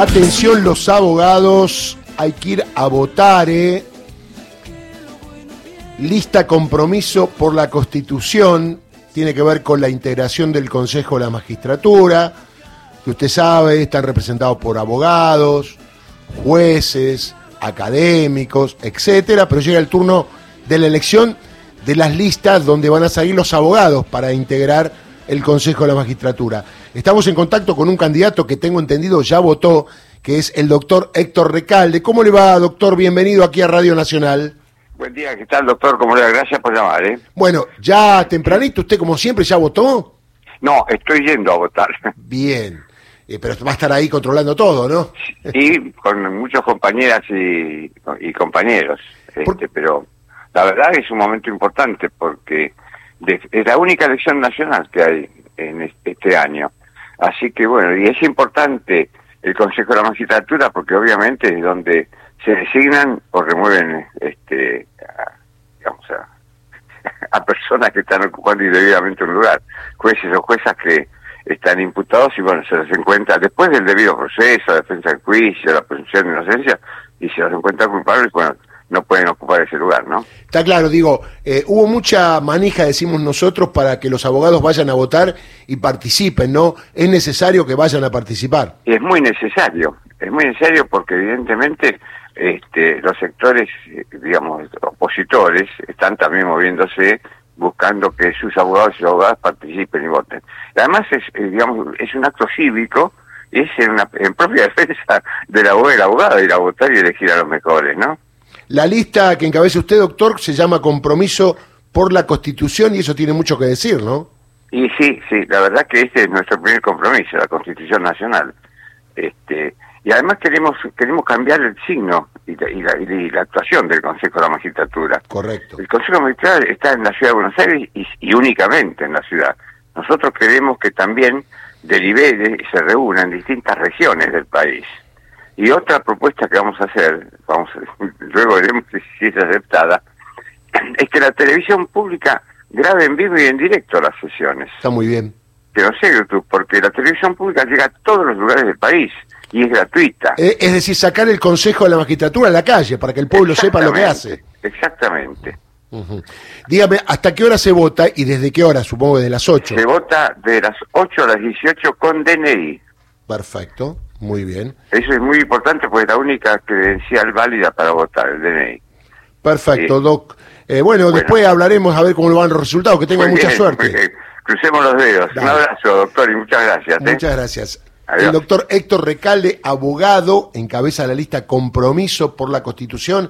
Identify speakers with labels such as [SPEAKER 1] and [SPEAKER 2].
[SPEAKER 1] Atención los abogados, hay que ir a votar, ¿eh? Lista compromiso por la Constitución, tiene que ver con la integración del Consejo de la Magistratura, que usted sabe, están representados por abogados, jueces, académicos, etcétera, pero llega el turno de la elección de las listas donde van a salir los abogados para integrar el Consejo de la Magistratura. Estamos en contacto con un candidato que tengo entendido ya votó, que es el doctor Héctor Recalde. ¿Cómo le va, doctor? Bienvenido aquí a Radio Nacional.
[SPEAKER 2] Buen día, ¿qué tal, doctor? ¿Cómo le va? Gracias por llamar, ¿eh?
[SPEAKER 1] Bueno, ya tempranito, ¿usted como siempre ya votó?
[SPEAKER 2] No, estoy yendo a votar.
[SPEAKER 1] Bien, eh, pero va a estar ahí controlando todo, ¿no?
[SPEAKER 2] Sí, con muchos compañeras y, y compañeros, este, pero la verdad es un momento importante porque es la única elección nacional que hay en este año. Así que bueno, y es importante el Consejo de la Magistratura porque obviamente es donde se designan o remueven este a, digamos a, personas que están ocupando indebidamente un lugar, jueces o juezas que están imputados y bueno, se les encuentra después del debido proceso, defensa del juicio, la presunción de inocencia y se los encuentra culpables, bueno, no pueden ocupar ese lugar, ¿no?
[SPEAKER 1] Está claro, digo, eh, hubo mucha manija, decimos nosotros, para que los abogados vayan a votar y participen, ¿no? Es necesario que vayan a participar.
[SPEAKER 2] Es muy necesario, es muy necesario porque evidentemente este, los sectores, digamos, opositores, están también moviéndose buscando que sus abogados y abogadas participen y voten. Además, es, eh, digamos, es un acto cívico, es en, una, en propia defensa del abogado y la abogada ir a votar y elegir a los mejores, ¿no?
[SPEAKER 1] La lista que encabeza usted, doctor, se llama Compromiso por la Constitución y eso tiene mucho que decir, ¿no?
[SPEAKER 2] Y sí, sí, la verdad que este es nuestro primer compromiso, la Constitución Nacional. Este, y además queremos queremos cambiar el signo y la, la, actuación del Consejo de la Magistratura.
[SPEAKER 1] Correcto.
[SPEAKER 2] El Consejo de la Magistratura está en la ciudad de Buenos Aires y, únicamente en la ciudad. Nosotros queremos que también delibere y se reúna en distintas regiones del país. Y otra propuesta que vamos a hacer, vamos luego veremos si es aceptada, es que la televisión pública grabe en vivo y en directo las sesiones.
[SPEAKER 1] Está muy bien.
[SPEAKER 2] Pero sé YouTube, porque la televisión pública llega a todos los lugares del país y es gratuita.
[SPEAKER 1] Eh, es decir, sacar el Consejo de la Magistratura a la calle para que el pueblo sepa lo que hace.
[SPEAKER 2] Exactamente.
[SPEAKER 1] Dígame, ¿hasta qué hora se vota y desde qué hora? Supongo de las 8.
[SPEAKER 2] Se vota de las 8 a las 18 con DNI.
[SPEAKER 1] Perfecto. Muy bien.
[SPEAKER 2] Eso es muy importante porque es la única credencial válida para votar, el DNI.
[SPEAKER 1] Perfecto, Doc. Eh, bueno, después hablaremos a ver cómo van los resultados. Que tengan mucha suerte.
[SPEAKER 2] Crucemos los dedos. Un abrazo, doctor, y muchas gracias.
[SPEAKER 1] ¿eh? Muchas gracias. El doctor Héctor Recalde, abogado, encabeza la lista Compromiso por la Constitución.